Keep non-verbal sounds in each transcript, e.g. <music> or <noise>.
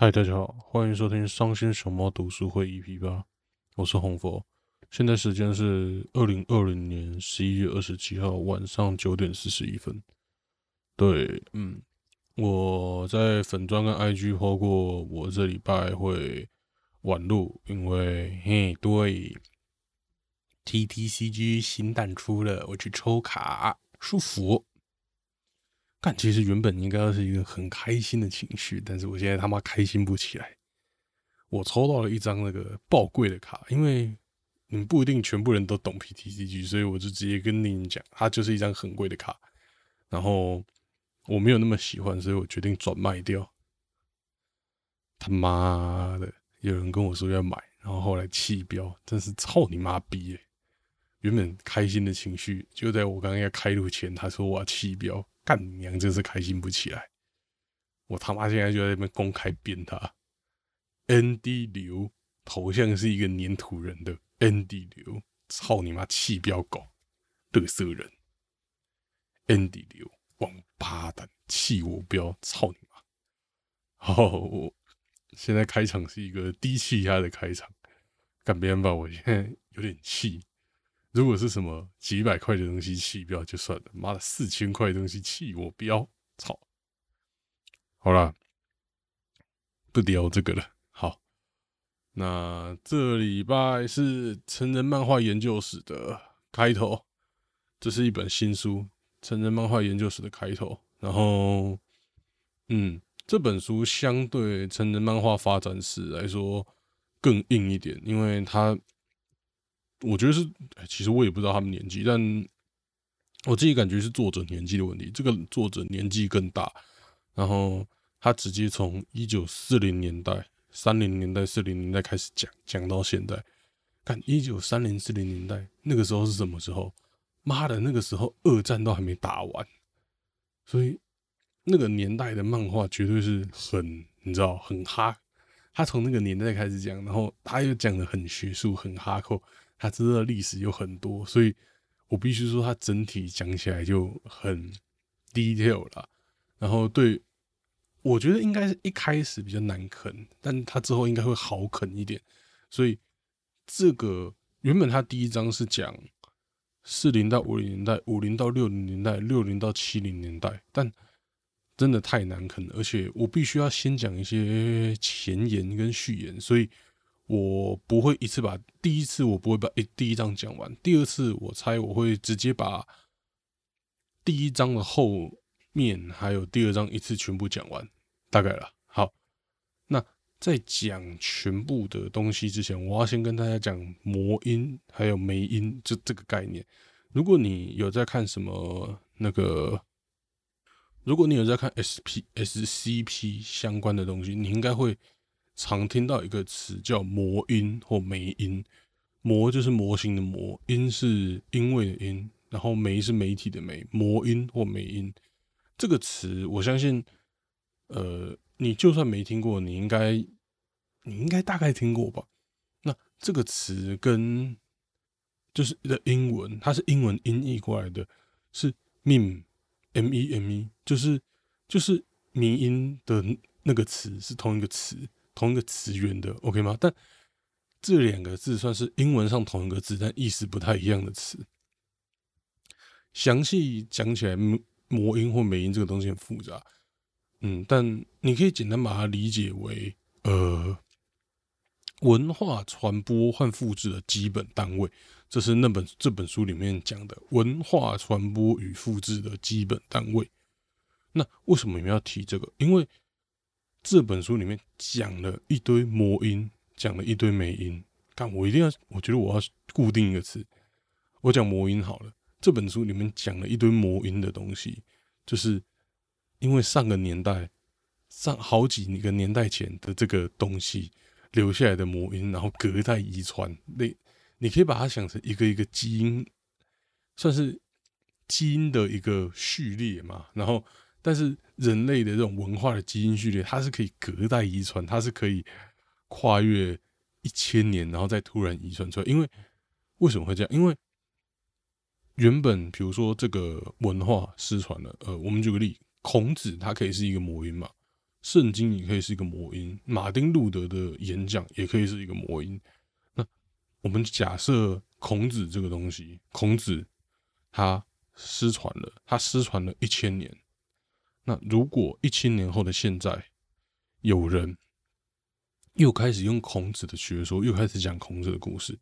嗨，大家好，欢迎收听伤心熊猫读书会 EP 八，我是红佛。现在时间是二零二零年十一月二十七号晚上九点四十一分。对，嗯，我在粉砖跟 IG 抛过，我这礼拜会晚录，因为嘿，对，TTCG 新蛋出了，我去抽卡，舒服。但其实原本应该是一个很开心的情绪，但是我现在他妈开心不起来。我抽到了一张那个爆贵的卡，因为你们不一定全部人都懂 PTCG，所以我就直接跟你们讲，它就是一张很贵的卡。然后我没有那么喜欢，所以我决定转卖掉。他妈的，有人跟我说要买，然后后来弃标，真是操你妈逼！原本开心的情绪，就在我刚刚要开路前，他说我要弃标。干娘真是开心不起来！我他妈现在就在那边公开编他，ND 流头像是一个粘土人的 ND 流，操你妈气标狗，乐色人，ND 流王八蛋，气我标，操你妈！好，现在开场是一个低气压的开场，干别人吧，我现在有点气。如果是什么几百块的东西弃标就算了，妈的四千块的东西弃我标，操！好了，不聊这个了。好，那这礼拜是成人漫画研究史的开头，这是一本新书《成人漫画研究史》的开头。然后，嗯，这本书相对成人漫画发展史来说更硬一点，因为它。我觉得是，其实我也不知道他们年纪，但我自己感觉是作者年纪的问题。这个作者年纪更大，然后他直接从一九四零年代、三零年代、四零年代开始讲，讲到现在。看一九三零、四零年代那个时候是什么时候？妈的，那个时候二战都还没打完，所以那个年代的漫画绝对是很，你知道，很哈。他从那个年代开始讲，然后他又讲的很学术、很哈扣。他知道历史有很多，所以我必须说，他整体讲起来就很 detail 了。然后对，我觉得应该是一开始比较难啃，但他之后应该会好啃一点。所以这个原本他第一章是讲四零到五零年代，五零到六零年代，六零到七零年代，但真的太难啃了。而且我必须要先讲一些前言跟序言，所以。我不会一次把第一次我不会把诶第一章讲完，第二次我猜我会直接把第一章的后面还有第二章一次全部讲完，大概了。好，那在讲全部的东西之前，我要先跟大家讲魔音还有梅音就这个概念。如果你有在看什么那个，如果你有在看 SP SCP 相关的东西，你应该会。常听到一个词叫“模音”或“媒音”，“模”就是模型的“模”，“音”是因为的“音”，然后“媒”是媒体的“媒”，“模音”或“媒音”这个词，我相信，呃，你就算没听过，你应该，你应该大概听过吧？那这个词跟就是的英文，它是英文音译过来的，是 “meme”，m-e-m-e，就是就是迷音的那个词是同一个词。同一个词源的，OK 吗？但这两个字算是英文上同一个字，但意思不太一样的词。详细讲起来，魔音或美音这个东西很复杂，嗯，但你可以简单把它理解为，呃，文化传播和复制的基本单位。这是那本这本书里面讲的文化传播与复制的基本单位。那为什么你们要提这个？因为这本书里面讲了一堆魔音，讲了一堆美音。看，我一定要，我觉得我要固定一个词，我讲魔音好了。这本书里面讲了一堆魔音的东西，就是因为上个年代、上好几个年代前的这个东西留下来的魔音，然后隔代遗传。那你可以把它想成一个一个基因，算是基因的一个序列嘛。然后。但是人类的这种文化的基因序列，它是可以隔代遗传，它是可以跨越一千年，然后再突然遗传出来。因为为什么会这样？因为原本比如说这个文化失传了，呃，我们举个例，孔子他可以是一个魔音嘛，圣经也可以是一个魔音，马丁路德的演讲也可以是一个魔音。那我们假设孔子这个东西，孔子他失传了，他失传了一千年。那如果一千年后的现在，有人又开始用孔子的学说，又开始讲孔子的故事，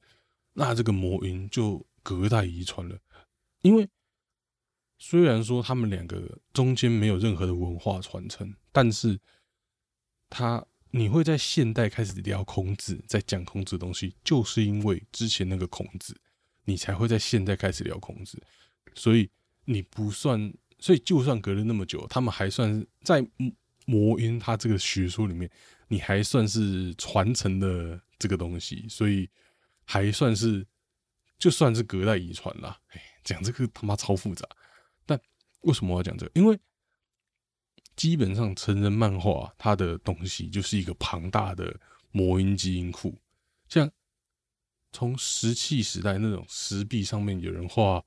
那这个魔音就隔代遗传了。因为虽然说他们两个中间没有任何的文化传承，但是他你会在现代开始聊孔子，在讲孔子的东西，就是因为之前那个孔子，你才会在现代开始聊孔子，所以你不算，所以就算隔了那么久，他们还算在魔音他这个学说里面，你还算是传承的这个东西，所以还算是就算是隔代遗传啦。讲 <laughs> 这个他妈超复杂，但为什么要讲这个？因为基本上成人漫画它的东西就是一个庞大的魔音基因库，像从石器时代那种石壁上面有人画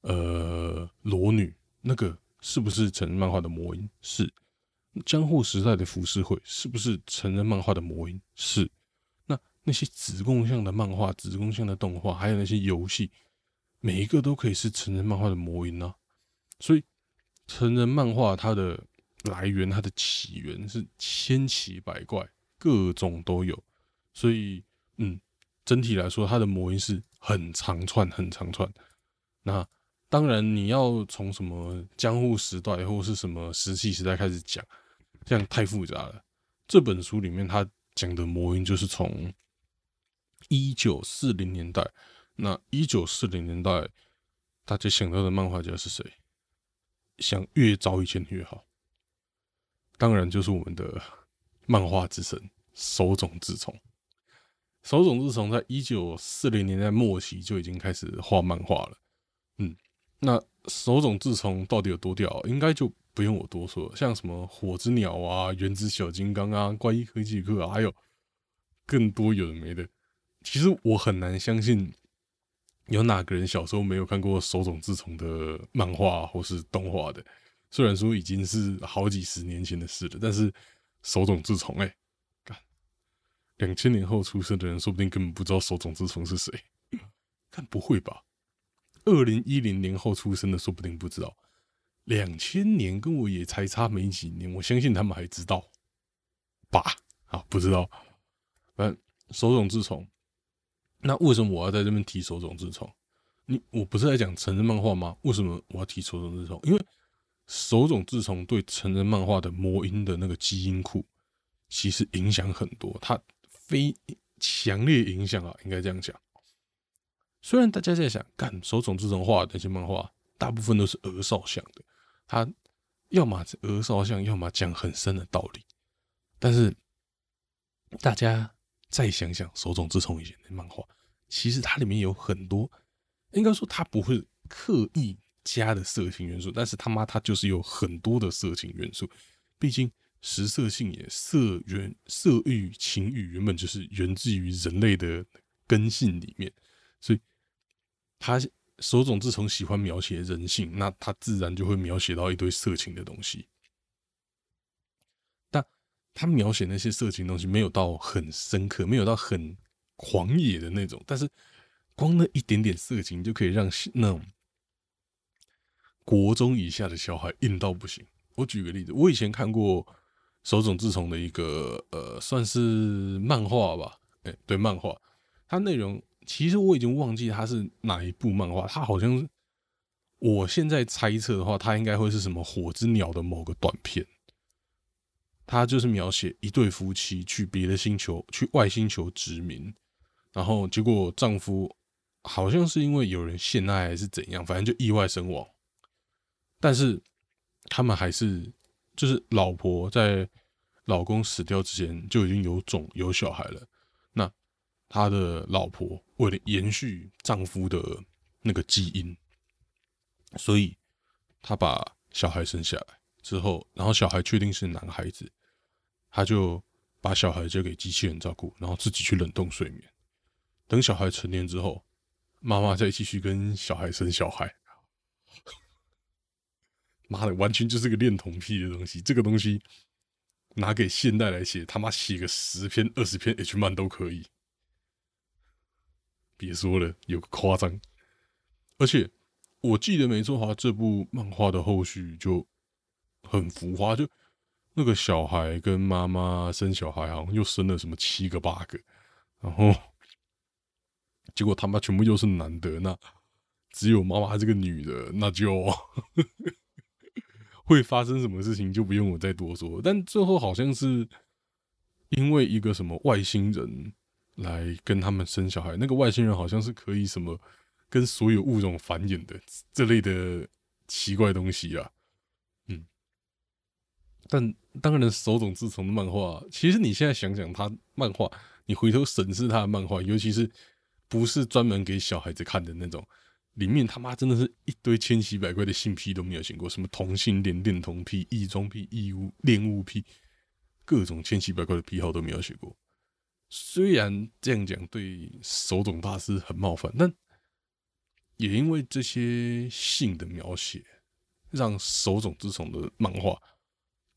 呃裸女，那个是不是成人漫画的魔音？是。江户时代的浮世绘是不是成人漫画的魔音？是。那那些子贡像的漫画、子贡像的动画，还有那些游戏，每一个都可以是成人漫画的魔音呢？所以，成人漫画它的来源、它的起源是千奇百怪，各种都有。所以，嗯，整体来说，它的魔音是很长串、很长串。那当然，你要从什么江户时代或是什么石器时代开始讲。这样太复杂了。这本书里面他讲的魔音，就是从一九四零年代。那一九四零年代，大家想到的漫画家是谁？想越早以前越好。当然就是我们的漫画之神手冢治虫。手冢治虫在一九四零年代末期就已经开始画漫画了。嗯，那手冢治虫到底有多屌？应该就。不用我多说，像什么火之鸟啊、原子小金刚啊、怪异科技课啊，还有更多有的没的。其实我很难相信有哪个人小时候没有看过手冢治虫的漫画或是动画的。虽然说已经是好几十年前的事了，但是手冢治虫，哎，干，两千年后出生的人说不定根本不知道手冢治虫是谁。但不会吧？二零一零年后出生的说不定不知道。两千年跟我也才差没几年，我相信他们还知道吧？啊，不知道。嗯，手冢治虫。那为什么我要在这边提手冢治虫？你我不是在讲成人漫画吗？为什么我要提手冢治虫？因为手冢治虫对成人漫画的魔音的那个基因库，其实影响很多，它非强烈影响啊，应该这样讲。虽然大家在想，干手冢治虫画的那些漫画，大部分都是儿少向的。他要么鹅少像，要么讲很深的道理。但是大家再想想，手冢治虫以前的漫画，其实它里面有很多，应该说他不会刻意加的色情元素，但是他妈他就是有很多的色情元素。毕竟食色性也，色原色欲情欲原本就是源自于人类的根性里面，所以他。手冢治虫喜欢描写人性，那他自然就会描写到一堆色情的东西。但他描写那些色情东西没有到很深刻，没有到很狂野的那种。但是光那一点点色情就可以让那种国中以下的小孩硬到不行。我举个例子，我以前看过手冢治虫的一个呃，算是漫画吧，哎，对，漫画，它内容。其实我已经忘记它是哪一部漫画，它好像是，我现在猜测的话，它应该会是什么火之鸟的某个短片。它就是描写一对夫妻去别的星球，去外星球殖民，然后结果丈夫好像是因为有人陷害还是怎样，反正就意外身亡。但是他们还是，就是老婆在老公死掉之前就已经有种有小孩了。那他的老婆为了延续丈夫的那个基因，所以他把小孩生下来之后，然后小孩确定是男孩子，他就把小孩交给机器人照顾，然后自己去冷冻睡眠。等小孩成年之后，妈妈再继续跟小孩生小孩。妈的，完全就是个恋童癖的东西。这个东西拿给现代来写，他妈写个十篇二十篇 H 漫都可以。别说了，有个夸张。而且我记得没错哈，这部漫画的后续就很浮夸，就那个小孩跟妈妈生小孩，好像又生了什么七个八个，然后结果他妈全部又是男的，那只有妈妈这个女的，那就。<laughs> 会发生什么事情就不用我再多说，但最后好像是因为一个什么外星人来跟他们生小孩，那个外星人好像是可以什么跟所有物种繁衍的这类的奇怪东西啊，嗯，但当然手冢治虫的漫画，其实你现在想想他漫画，你回头审视他的漫画，尤其是不是专门给小孩子看的那种。里面他妈真的是一堆千奇百怪的性癖都没有写过，什么同性恋、恋童癖、异装癖、异物恋物癖，各种千奇百怪的癖好都没有写过。虽然这样讲对手冢大师很冒犯，但也因为这些性的描写，让手冢治虫的漫画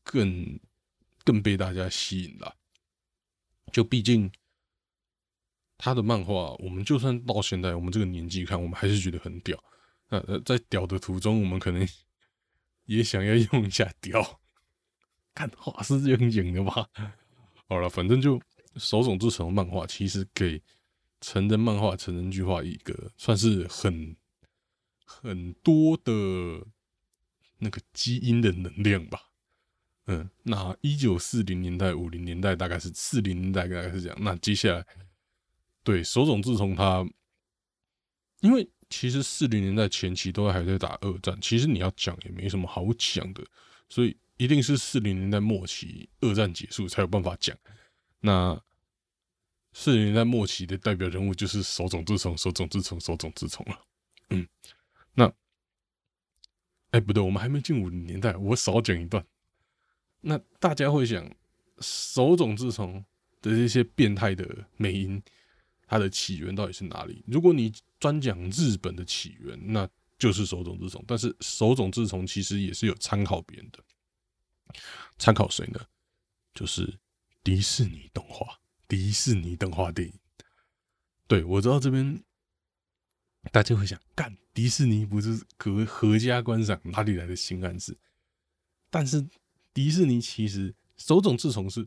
更更被大家吸引了。就毕竟。他的漫画，我们就算到现在我们这个年纪看，我们还是觉得很屌。呃，在屌的途中，我们可能也想要用一下屌。看画是这样演的吧？好了，反正就手冢治虫漫画，其实给成人漫画、成人剧画一个算是很很多的那个基因的能量吧。嗯，那一九四零年代、五零年代大概是四零年代大概是这样。那接下来。对，手冢治虫他，因为其实四零年代前期都还在打二战，其实你要讲也没什么好讲的，所以一定是四零年代末期二战结束才有办法讲。那四零年代末期的代表人物就是手冢治虫、手冢治虫、手冢治虫了。嗯，那，哎，不对，我们还没进五零年代，我少讲一段。那大家会想，手冢治虫的这些变态的美音。它的起源到底是哪里？如果你专讲日本的起源，那就是手冢治虫。但是手冢治虫其实也是有参考别人的，参考谁呢？就是迪士尼动画、迪士尼动画电影。对我知道这边大家会想，干迪士尼不是合合家观赏，哪里来的新暗示？但是迪士尼其实手冢治虫是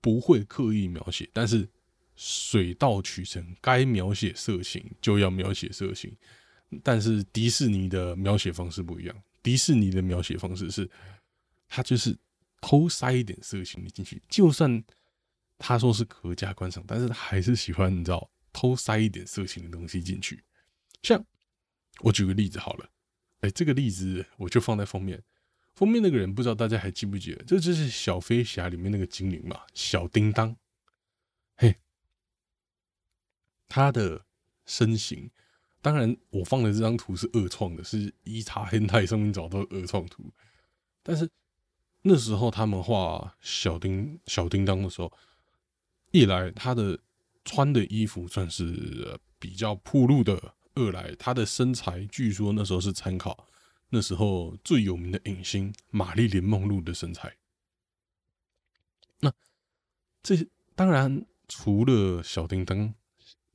不会刻意描写，但是。水到渠成，该描写色情就要描写色情，但是迪士尼的描写方式不一样。迪士尼的描写方式是，他就是偷塞一点色情进去，就算他说是合家观赏，但是他还是喜欢你知道偷塞一点色情的东西进去。像我举个例子好了，哎，这个例子我就放在封面，封面那个人不知道大家还记不记得？这就是小飞侠里面那个精灵嘛，小叮当，嘿。他的身形，当然我放的这张图是二创的，是一查黑泰上面找到二创图。但是那时候他们画小叮小叮当的时候，一来他的穿的衣服算是比较铺路的，二来他的身材据说那时候是参考那时候最有名的影星玛丽莲梦露的身材。那这当然除了小叮当。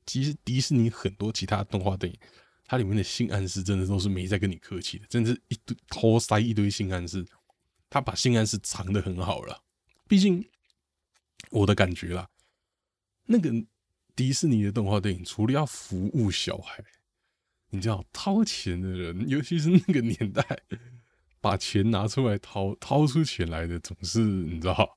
其实迪士尼很多其他动画电影，它里面的性暗示真的都是没在跟你客气的，真的是一堆偷塞一堆性暗示，他把性暗示藏的很好了。毕竟我的感觉啦，那个迪士尼的动画电影除了要服务小孩，你知道掏钱的人，尤其是那个年代，把钱拿出来掏掏出钱来的，总是你知道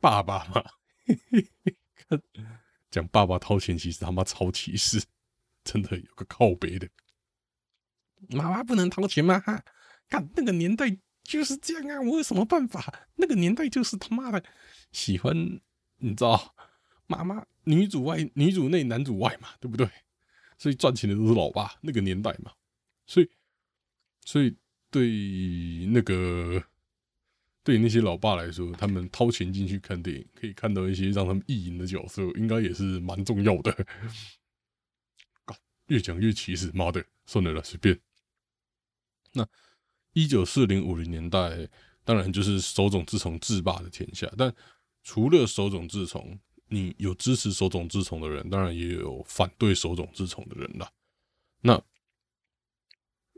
爸爸嘛。<laughs> 讲爸爸掏钱，其实他妈超歧视，真的有个靠背的。妈妈不能掏钱吗？哈，看那个年代就是这样啊，我有什么办法？那个年代就是他妈的喜欢，你知道，妈妈女主外女主内男主外嘛，对不对？所以赚钱的都是老爸，那个年代嘛，所以所以对那个。对那些老爸来说，他们掏钱进去看电影，可以看到一些让他们意淫的角色，应该也是蛮重要的。<laughs> 越讲越歧视，妈的，算了了，随便。那一九四零五零年代，当然就是手冢治虫制霸的天下。但除了手冢治虫，你有支持手冢治虫的人，当然也有反对手冢治虫的人啦。那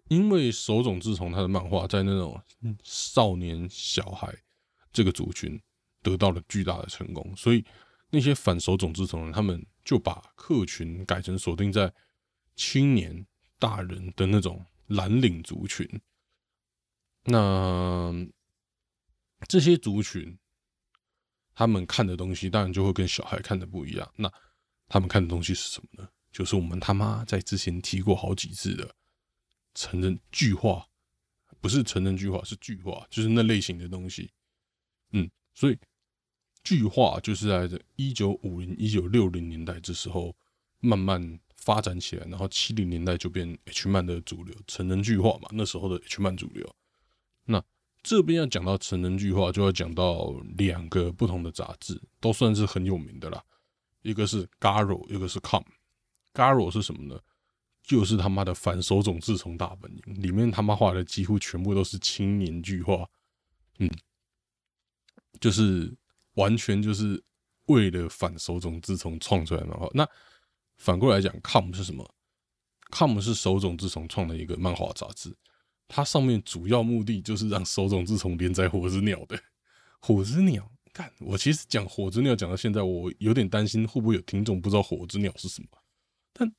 因为手冢治虫他的漫画在那种少年小孩这个族群得到了巨大的成功，所以那些反手冢治虫人，他们就把客群改成锁定在青年大人的那种蓝领族群。那这些族群，他们看的东西当然就会跟小孩看的不一样。那他们看的东西是什么呢？就是我们他妈在之前提过好几次的成人剧化，不是成人剧化，是剧化，就是那类型的东西。嗯，所以剧化就是在这一九五零、一九六零年代这时候慢慢发展起来，然后七零年代就变 H 漫的主流，成人剧化嘛。那时候的 H 漫主流。那这边要讲到成人剧化，就要讲到两个不同的杂志，都算是很有名的啦。一个是 Garo，一个是 Com。Garo 是什么呢？就是他妈的反手冢治虫大本营，里面他妈画的几乎全部都是青年剧画，嗯，就是完全就是为了反手冢治虫创出来的漫画。那反过来讲，Com 是什么？Com 是手冢治虫创的一个漫画杂志。它上面主要目的就是让手冢治虫连载火之鸟的 <laughs> 火之鸟。看，我其实讲火之鸟讲到现在，我有点担心会不会有听众不知道火之鸟是什么。但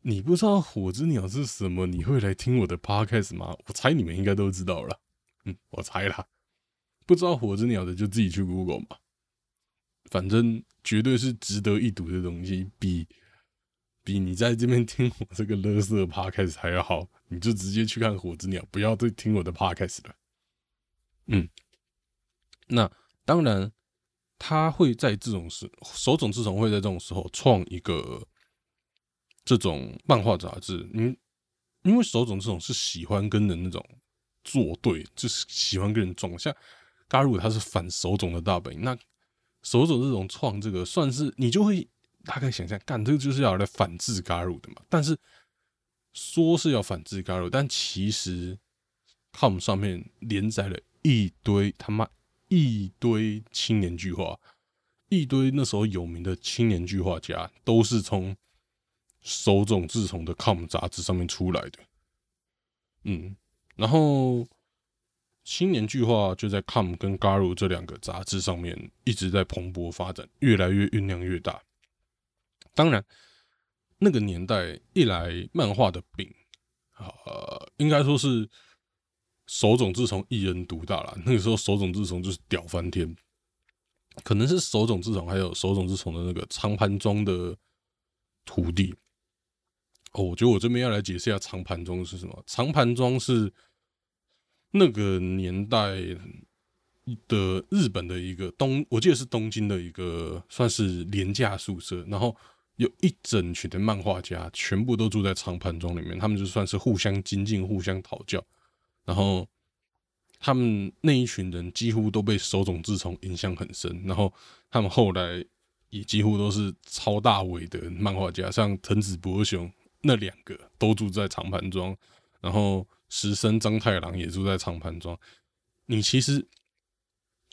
你不知道火之鸟是什么，你会来听我的 podcast 吗？我猜你们应该都知道了。嗯，我猜啦。不知道火之鸟的就自己去 Google 嘛。反正绝对是值得一读的东西，比比你在这边听我这个乐色 podcast 还要好。你就直接去看火之鸟，不要再听我的 podcast 了。嗯，那当然，他会在这种时，手冢治虫会在这种时候创一个这种漫画杂志。嗯，因为手冢治虫是喜欢跟人那种作对，就是喜欢跟人撞。像加入他是反手冢的大本营，那手冢这种创这个算是你就会大概想象，干这个就是要来反制 Garu 的嘛。但是。说是要反制 Garu，但其实 Com 上面连载了一堆他妈一堆青年巨画，一堆那时候有名的青年巨画家都是从手冢治虫的 Com 杂志上面出来的。嗯，然后青年巨画就在 Com 跟 Garu 这两个杂志上面一直在蓬勃发展，越来越酝酿越大。当然。那个年代，一来漫画的饼，呃，应该说是手冢治虫一人独大了。那个时候，手冢治虫就是屌翻天，可能是手冢治虫还有手冢治虫的那个长盘庄的徒弟。哦，我觉得我这边要来解释一下长盘庄是什么。长盘庄是那个年代的日本的一个东，我记得是东京的一个算是廉价宿舍，然后。有一整群的漫画家，全部都住在长盘庄里面，他们就算是互相精进、互相讨教。然后他们那一群人几乎都被手冢治虫影响很深，然后他们后来也几乎都是超大尾的漫画家，像藤子不二雄那两个都住在长盘庄，然后石生章太郎也住在长盘庄。你其实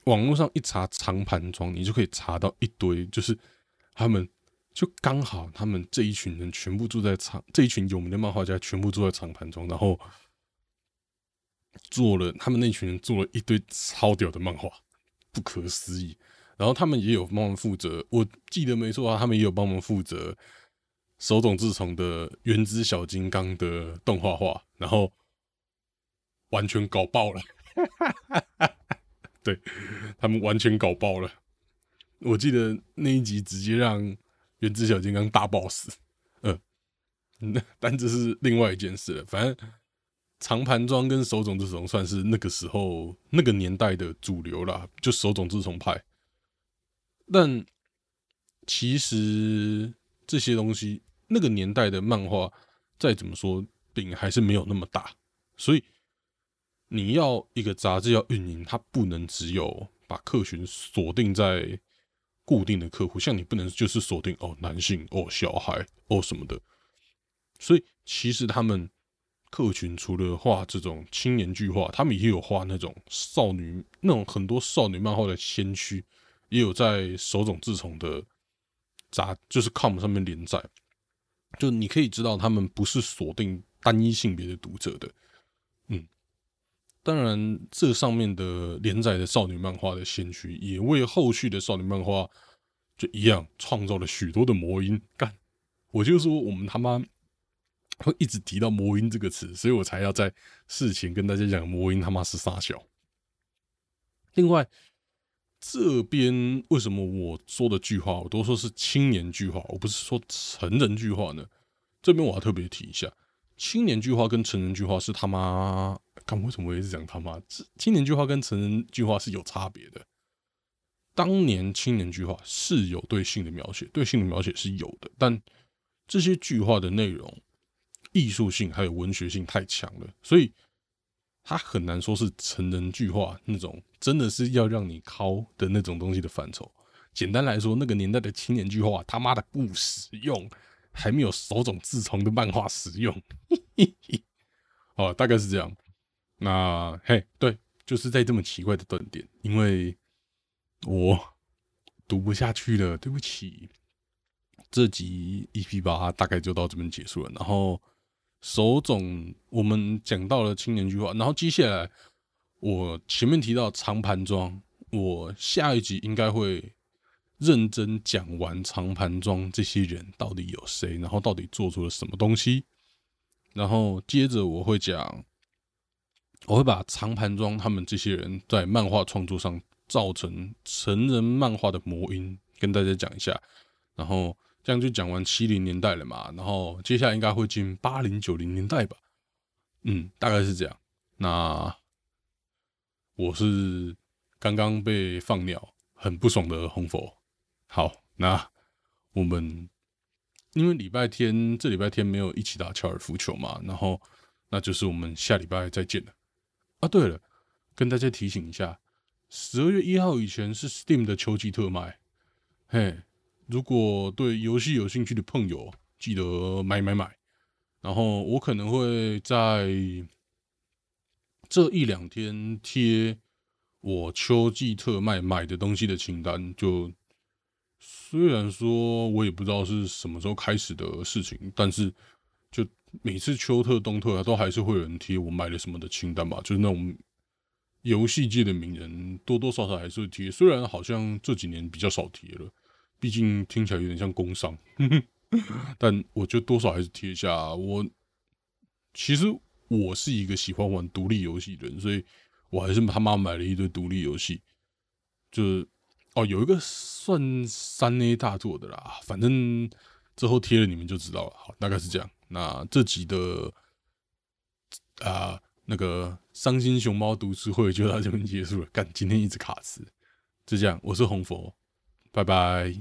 网络上一查长盘庄，你就可以查到一堆，就是他们。就刚好，他们这一群人全部住在长，这一群有名的漫画家全部住在长盘中，然后做了他们那群人做了一堆超屌的漫画，不可思议。然后他们也有帮忙负责，我记得没错啊，他们也有帮忙负责手冢治虫的《原子小金刚》的动画画，然后完全搞爆了，<laughs> 对他们完全搞爆了。我记得那一集直接让。原子小金刚大 boss，嗯，那但这是另外一件事了。反正长盘装跟手冢治虫算是那个时候那个年代的主流啦，就手冢治虫派。但其实这些东西，那个年代的漫画再怎么说饼还是没有那么大，所以你要一个杂志要运营，它不能只有把客群锁定在。固定的客户，像你不能就是锁定哦男性哦小孩哦什么的，所以其实他们客群除了画这种青年剧画，他们也有画那种少女那种很多少女漫画的先驱，也有在手冢治虫的杂就是 com 上面连载。就你可以知道，他们不是锁定单一性别的读者的。当然，这上面的连载的少女漫画的先驱，也为后续的少女漫画就一样创造了许多的魔音。干，我就说我们他妈。会一直提到“魔音”这个词，所以我才要在事前跟大家讲“魔音”他妈是傻笑。另外，这边为什么我说的句话，我都说是青年句话，我不是说成人句话呢？这边我要特别提一下，青年句话跟成人句话是他妈，看为什么我一直讲他妈？青年句话跟成人句话是有差别的。当年青年句话是有对性的描写，对性的描写是有的，但这些句话的内容。艺术性还有文学性太强了，所以它很难说是成人剧化那种，真的是要让你敲的那种东西的范畴。简单来说，那个年代的青年剧化他妈的不实用，还没有手冢治虫的漫画实用。<laughs> 哦，大概是这样。那嘿，对，就是在这么奇怪的断点，因为我读不下去了，对不起。这集 EP 八大概就到这边结束了，然后。手冢，我们讲到了青年剧话，然后接下来我前面提到长盘庄，我下一集应该会认真讲完长盘庄这些人到底有谁，然后到底做出了什么东西，然后接着我会讲，我会把长盘庄他们这些人在漫画创作上造成成人漫画的魔音跟大家讲一下，然后。这样就讲完七零年代了嘛，然后接下来应该会进八零九零年代吧，嗯，大概是这样。那我是刚刚被放鸟，很不爽的红佛。好，那我们因为礼拜天这礼拜天没有一起打高尔夫球嘛，然后那就是我们下礼拜再见了。啊，对了，跟大家提醒一下，十二月一号以前是 Steam 的秋季特卖，嘿。如果对游戏有兴趣的朋友，记得买买买。然后我可能会在这一两天贴我秋季特卖买的东西的清单。就虽然说我也不知道是什么时候开始的事情，但是就每次秋特、冬特，都还是会有人贴我买了什么的清单吧。就是那种游戏界的名人，多多少少还是会贴。虽然好像这几年比较少贴了。毕竟听起来有点像工伤，<laughs> 但我觉得多少还是贴一下。我其实我是一个喜欢玩独立游戏的人，所以我还是他妈买了一堆独立游戏。就是哦，有一个算三 A 大作的啦，反正之后贴了你们就知道了。好，大概是这样。那这集的啊那个伤心熊猫读书会就到这边结束了。干，今天一直卡词，就这样。我是红佛。拜拜。